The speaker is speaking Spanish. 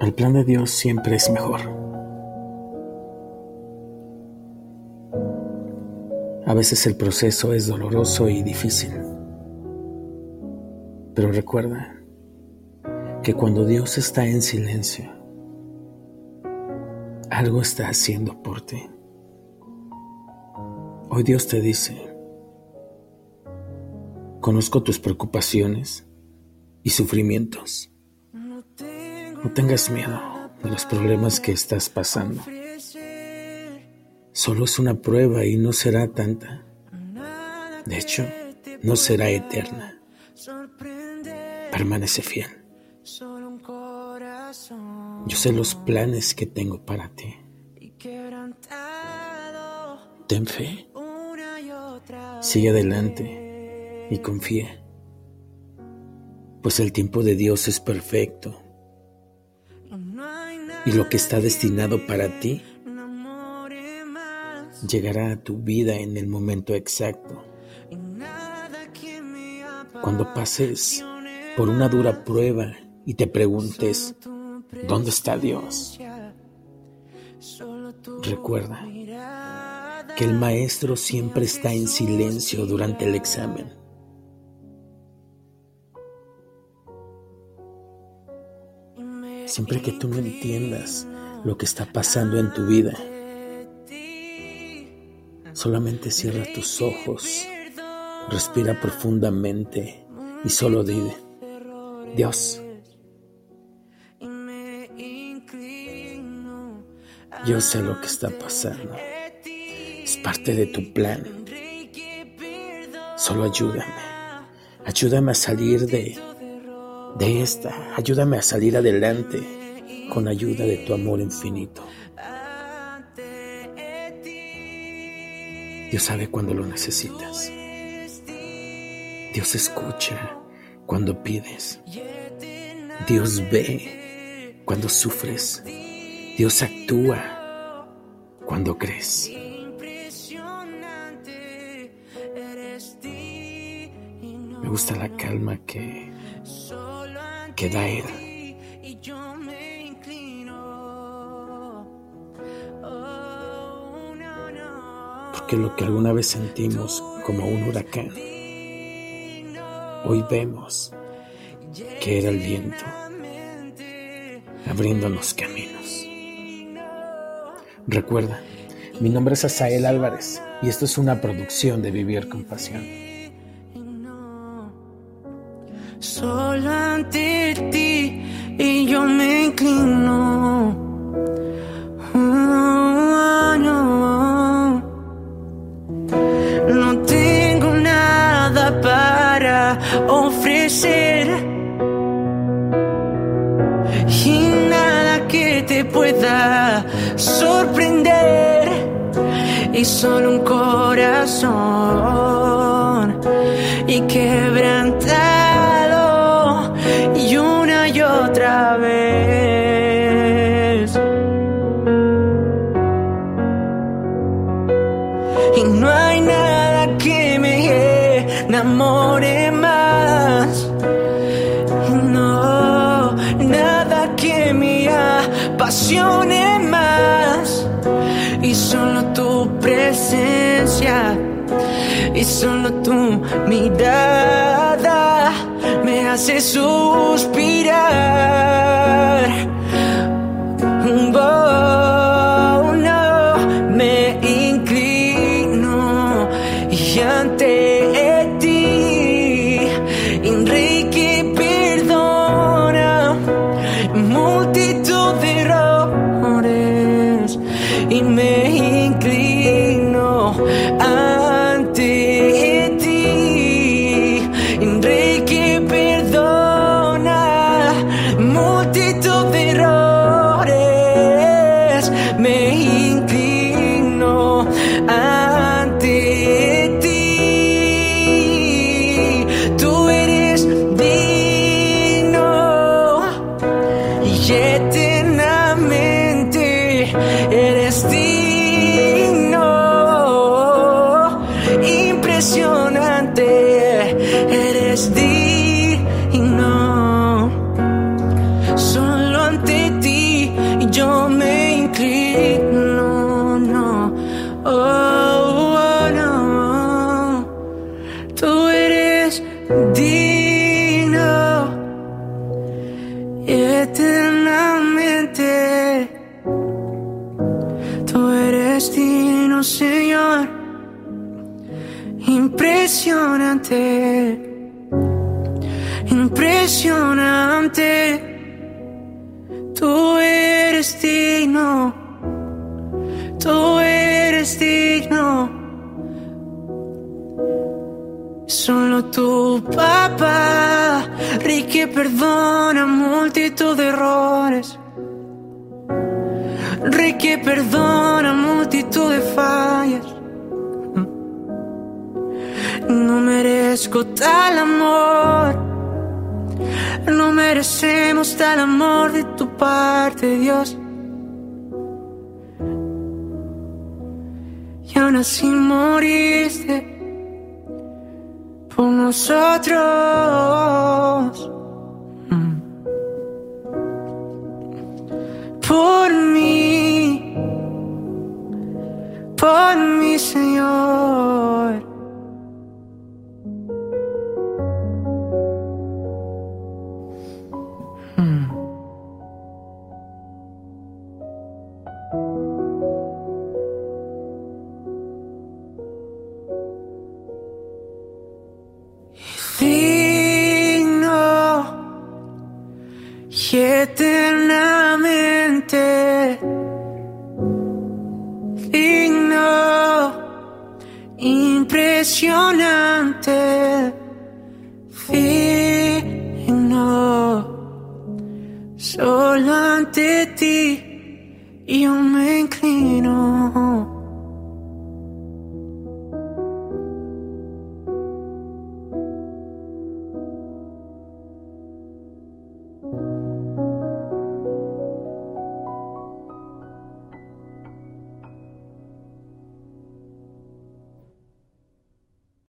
El plan de Dios siempre es mejor. A veces el proceso es doloroso y difícil. Pero recuerda que cuando Dios está en silencio, algo está haciendo por ti. Hoy Dios te dice, conozco tus preocupaciones y sufrimientos. No tengas miedo de los problemas que estás pasando. Solo es una prueba y no será tanta. De hecho, no será eterna. Permanece fiel. Yo sé los planes que tengo para ti. Ten fe. Sigue adelante y confía. Pues el tiempo de Dios es perfecto. Y lo que está destinado para ti llegará a tu vida en el momento exacto. Cuando pases por una dura prueba y te preguntes, ¿dónde está Dios? Recuerda que el maestro siempre está en silencio durante el examen. Siempre que tú no entiendas lo que está pasando en tu vida, solamente cierra tus ojos, respira profundamente y solo dile, Dios, yo sé lo que está pasando. Es parte de tu plan. Solo ayúdame. Ayúdame a salir de, de esta. Ayúdame a salir adelante con ayuda de tu amor infinito. Dios sabe cuando lo necesitas. Dios escucha cuando pides. Dios ve cuando sufres. Dios actúa cuando crees. Me gusta la calma que, Él. Porque lo que alguna vez sentimos como un huracán, hoy vemos que era el viento abriéndonos caminos. Recuerda, mi nombre es Asael Álvarez y esto es una producción de Vivir con Pasión. Inclino. Oh, no. tengo nada para ofrecer y nada que te pueda sorprender y solo un corazón y quebrantado más y solo tu presencia y solo tu mirada me hace suspirar. Oh, no, me inclino y ante Digno, Señor, impresionante impresionante. Tú eres digno, tú eres digno. Solo tu papá, que perdona multitud de errores. Rey que perdona multitud de fallas. No merezco tal amor no merecemos tal amor de tu parte, Dios. Y aún así moriste por nosotros. Por mi Señor. Impresionante, digno, solo ante ti yo me inclino.